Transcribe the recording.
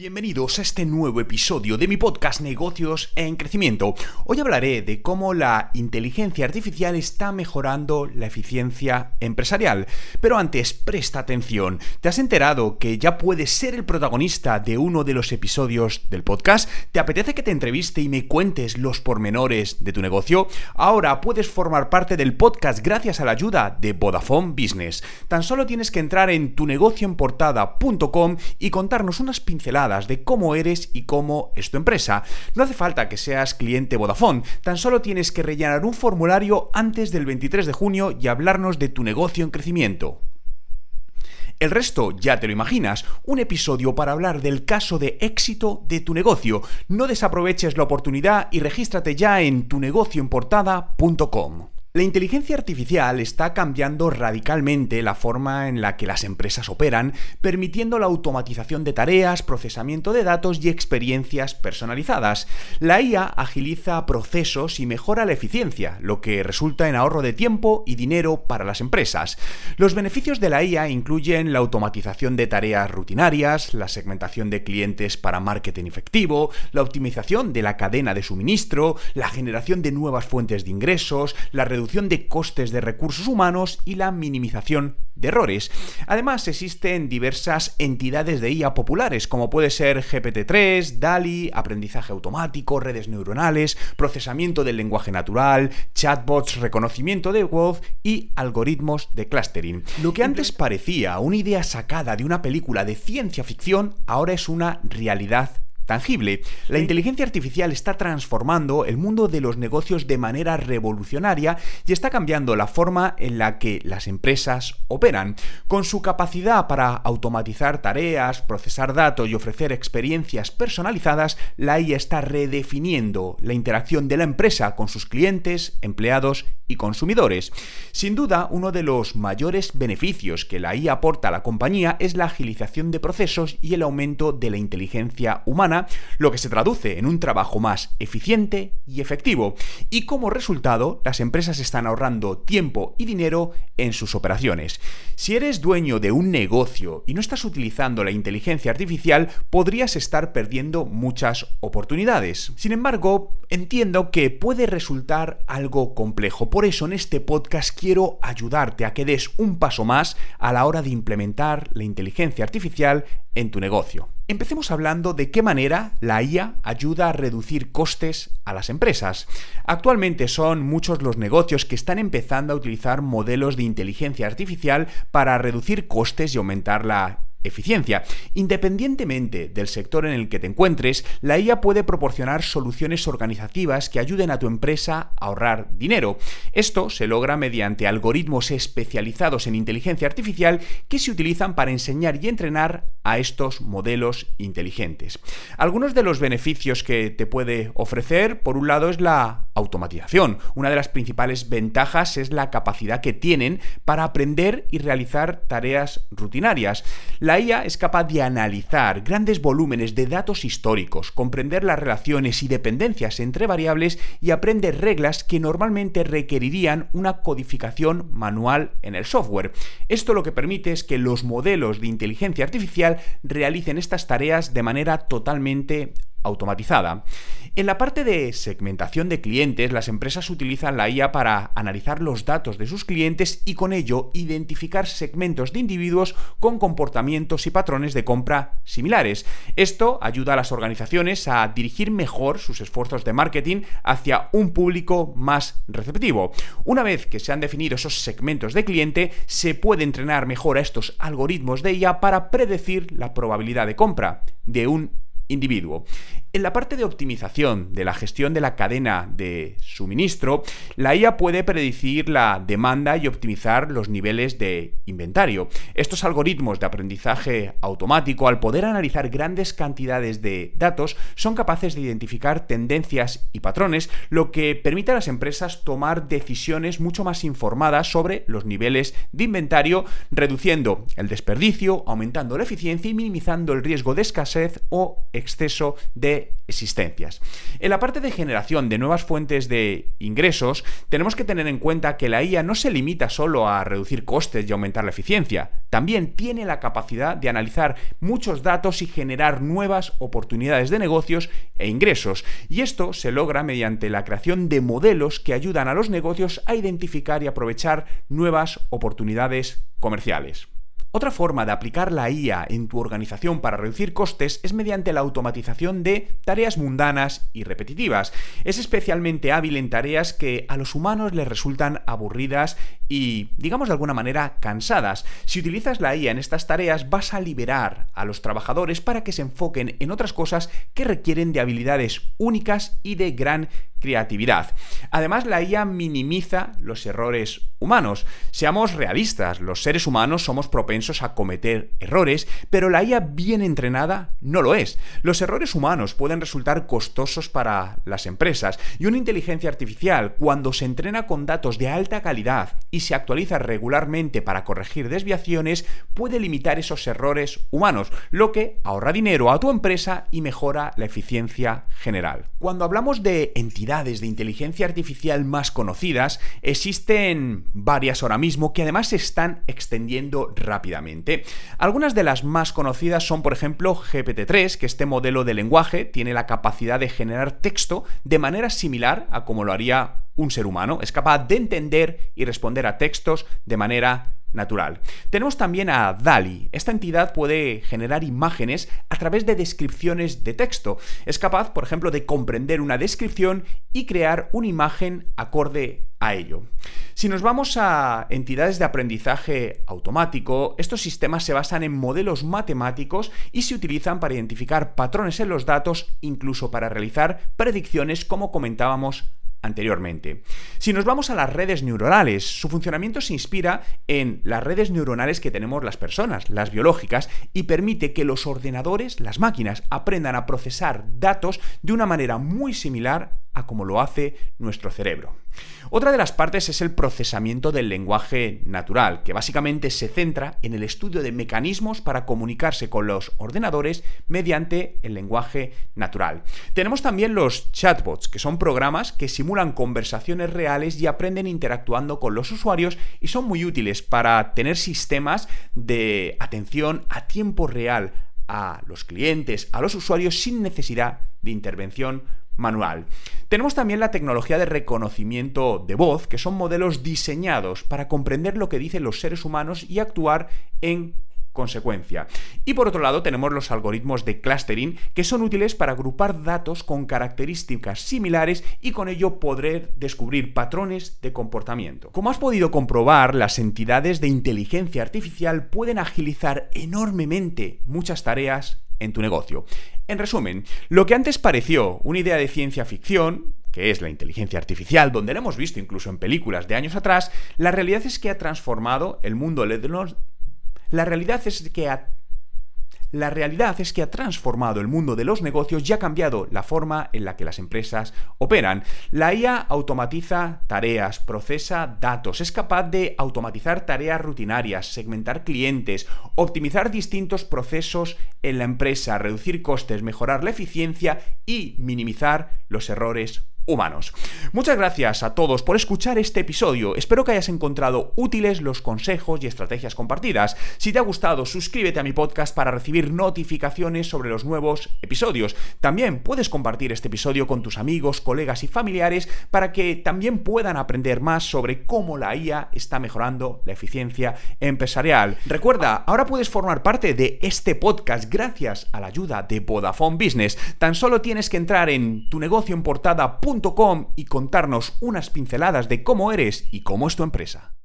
Bienvenidos a este nuevo episodio de mi podcast Negocios en Crecimiento. Hoy hablaré de cómo la inteligencia artificial está mejorando la eficiencia empresarial. Pero antes, presta atención. ¿Te has enterado que ya puedes ser el protagonista de uno de los episodios del podcast? ¿Te apetece que te entreviste y me cuentes los pormenores de tu negocio? Ahora puedes formar parte del podcast gracias a la ayuda de Vodafone Business. Tan solo tienes que entrar en tunegocioenportada.com y contarnos unas pinceladas de cómo eres y cómo es tu empresa. No hace falta que seas cliente Vodafone, tan solo tienes que rellenar un formulario antes del 23 de junio y hablarnos de tu negocio en crecimiento. El resto ya te lo imaginas, un episodio para hablar del caso de éxito de tu negocio. No desaproveches la oportunidad y regístrate ya en tunegocioenportada.com. La inteligencia artificial está cambiando radicalmente la forma en la que las empresas operan, permitiendo la automatización de tareas, procesamiento de datos y experiencias personalizadas. La IA agiliza procesos y mejora la eficiencia, lo que resulta en ahorro de tiempo y dinero para las empresas. Los beneficios de la IA incluyen la automatización de tareas rutinarias, la segmentación de clientes para marketing efectivo, la optimización de la cadena de suministro, la generación de nuevas fuentes de ingresos, la reducción reducción de costes de recursos humanos y la minimización de errores. Además, existen diversas entidades de IA populares, como puede ser GPT-3, DALI, aprendizaje automático, redes neuronales, procesamiento del lenguaje natural, chatbots, reconocimiento de voz y algoritmos de clustering. Lo que antes parecía una idea sacada de una película de ciencia ficción, ahora es una realidad tangible. La inteligencia artificial está transformando el mundo de los negocios de manera revolucionaria y está cambiando la forma en la que las empresas operan. Con su capacidad para automatizar tareas, procesar datos y ofrecer experiencias personalizadas, la IA está redefiniendo la interacción de la empresa con sus clientes, empleados y consumidores. Sin duda, uno de los mayores beneficios que la IA aporta a la compañía es la agilización de procesos y el aumento de la inteligencia humana lo que se traduce en un trabajo más eficiente y efectivo. Y como resultado, las empresas están ahorrando tiempo y dinero en sus operaciones. Si eres dueño de un negocio y no estás utilizando la inteligencia artificial, podrías estar perdiendo muchas oportunidades. Sin embargo, entiendo que puede resultar algo complejo. Eso en este podcast quiero ayudarte a que des un paso más a la hora de implementar la inteligencia artificial en tu negocio. Empecemos hablando de qué manera la IA ayuda a reducir costes a las empresas. Actualmente son muchos los negocios que están empezando a utilizar modelos de inteligencia artificial para reducir costes y aumentar la eficiencia. Independientemente del sector en el que te encuentres, la IA puede proporcionar soluciones organizativas que ayuden a tu empresa a ahorrar dinero. Esto se logra mediante algoritmos especializados en inteligencia artificial que se utilizan para enseñar y entrenar a estos modelos inteligentes. Algunos de los beneficios que te puede ofrecer, por un lado, es la automatización. Una de las principales ventajas es la capacidad que tienen para aprender y realizar tareas rutinarias. La IA es capaz de analizar grandes volúmenes de datos históricos, comprender las relaciones y dependencias entre variables y aprende reglas que normalmente requerirían una codificación manual en el software. Esto lo que permite es que los modelos de inteligencia artificial realicen estas tareas de manera totalmente automatizada. En la parte de segmentación de clientes, las empresas utilizan la IA para analizar los datos de sus clientes y con ello identificar segmentos de individuos con comportamientos y patrones de compra similares. Esto ayuda a las organizaciones a dirigir mejor sus esfuerzos de marketing hacia un público más receptivo. Una vez que se han definido esos segmentos de cliente, se puede entrenar mejor a estos algoritmos de IA para predecir la probabilidad de compra de un individuo. En la parte de optimización de la gestión de la cadena de suministro, la IA puede predecir la demanda y optimizar los niveles de inventario. Estos algoritmos de aprendizaje automático, al poder analizar grandes cantidades de datos, son capaces de identificar tendencias y patrones, lo que permite a las empresas tomar decisiones mucho más informadas sobre los niveles de inventario, reduciendo el desperdicio, aumentando la eficiencia y minimizando el riesgo de escasez o exceso de existencias. En la parte de generación de nuevas fuentes de ingresos, tenemos que tener en cuenta que la IA no se limita solo a reducir costes y aumentar la eficiencia, también tiene la capacidad de analizar muchos datos y generar nuevas oportunidades de negocios e ingresos, y esto se logra mediante la creación de modelos que ayudan a los negocios a identificar y aprovechar nuevas oportunidades comerciales. Otra forma de aplicar la IA en tu organización para reducir costes es mediante la automatización de tareas mundanas y repetitivas. Es especialmente hábil en tareas que a los humanos les resultan aburridas y, digamos de alguna manera, cansadas. Si utilizas la IA en estas tareas vas a liberar a los trabajadores para que se enfoquen en otras cosas que requieren de habilidades únicas y de gran creatividad. Además, la IA minimiza los errores humanos. Seamos realistas, los seres humanos somos propensos a cometer errores, pero la IA bien entrenada no lo es. Los errores humanos pueden resultar costosos para las empresas y una inteligencia artificial, cuando se entrena con datos de alta calidad y se actualiza regularmente para corregir desviaciones, puede limitar esos errores humanos, lo que ahorra dinero a tu empresa y mejora la eficiencia general. Cuando hablamos de entidades de inteligencia artificial más conocidas, existen varias ahora mismo que además se están extendiendo rápidamente. Algunas de las más conocidas son, por ejemplo, GPT-3, que este modelo de lenguaje tiene la capacidad de generar texto de manera similar a como lo haría un ser humano. Es capaz de entender y responder a textos de manera natural. Tenemos también a DALI. Esta entidad puede generar imágenes a través de descripciones de texto. Es capaz, por ejemplo, de comprender una descripción y crear una imagen acorde a ello. Si nos vamos a entidades de aprendizaje automático, estos sistemas se basan en modelos matemáticos y se utilizan para identificar patrones en los datos, incluso para realizar predicciones como comentábamos anteriormente. Si nos vamos a las redes neuronales, su funcionamiento se inspira en las redes neuronales que tenemos las personas, las biológicas, y permite que los ordenadores, las máquinas, aprendan a procesar datos de una manera muy similar a como lo hace nuestro cerebro. Otra de las partes es el procesamiento del lenguaje natural, que básicamente se centra en el estudio de mecanismos para comunicarse con los ordenadores mediante el lenguaje natural. Tenemos también los chatbots, que son programas que simulan conversaciones reales y aprenden interactuando con los usuarios y son muy útiles para tener sistemas de atención a tiempo real a los clientes, a los usuarios sin necesidad de intervención manual. Tenemos también la tecnología de reconocimiento de voz, que son modelos diseñados para comprender lo que dicen los seres humanos y actuar en consecuencia. Y por otro lado tenemos los algoritmos de clustering que son útiles para agrupar datos con características similares y con ello poder descubrir patrones de comportamiento. Como has podido comprobar, las entidades de inteligencia artificial pueden agilizar enormemente muchas tareas en tu negocio. En resumen, lo que antes pareció una idea de ciencia ficción, que es la inteligencia artificial, donde la hemos visto incluso en películas de años atrás, la realidad es que ha transformado el mundo los... La realidad es que ha la realidad es que ha transformado el mundo de los negocios y ha cambiado la forma en la que las empresas operan. La IA automatiza tareas, procesa datos, es capaz de automatizar tareas rutinarias, segmentar clientes, optimizar distintos procesos en la empresa, reducir costes, mejorar la eficiencia y minimizar los errores Muchas gracias a todos por escuchar este episodio. Espero que hayas encontrado útiles los consejos y estrategias compartidas. Si te ha gustado, suscríbete a mi podcast para recibir notificaciones sobre los nuevos episodios. También puedes compartir este episodio con tus amigos, colegas y familiares para que también puedan aprender más sobre cómo la IA está mejorando la eficiencia empresarial. Recuerda, ahora puedes formar parte de este podcast gracias a la ayuda de Vodafone Business. Tan solo tienes que entrar en tu negocio en portada y contarnos unas pinceladas de cómo eres y cómo es tu empresa.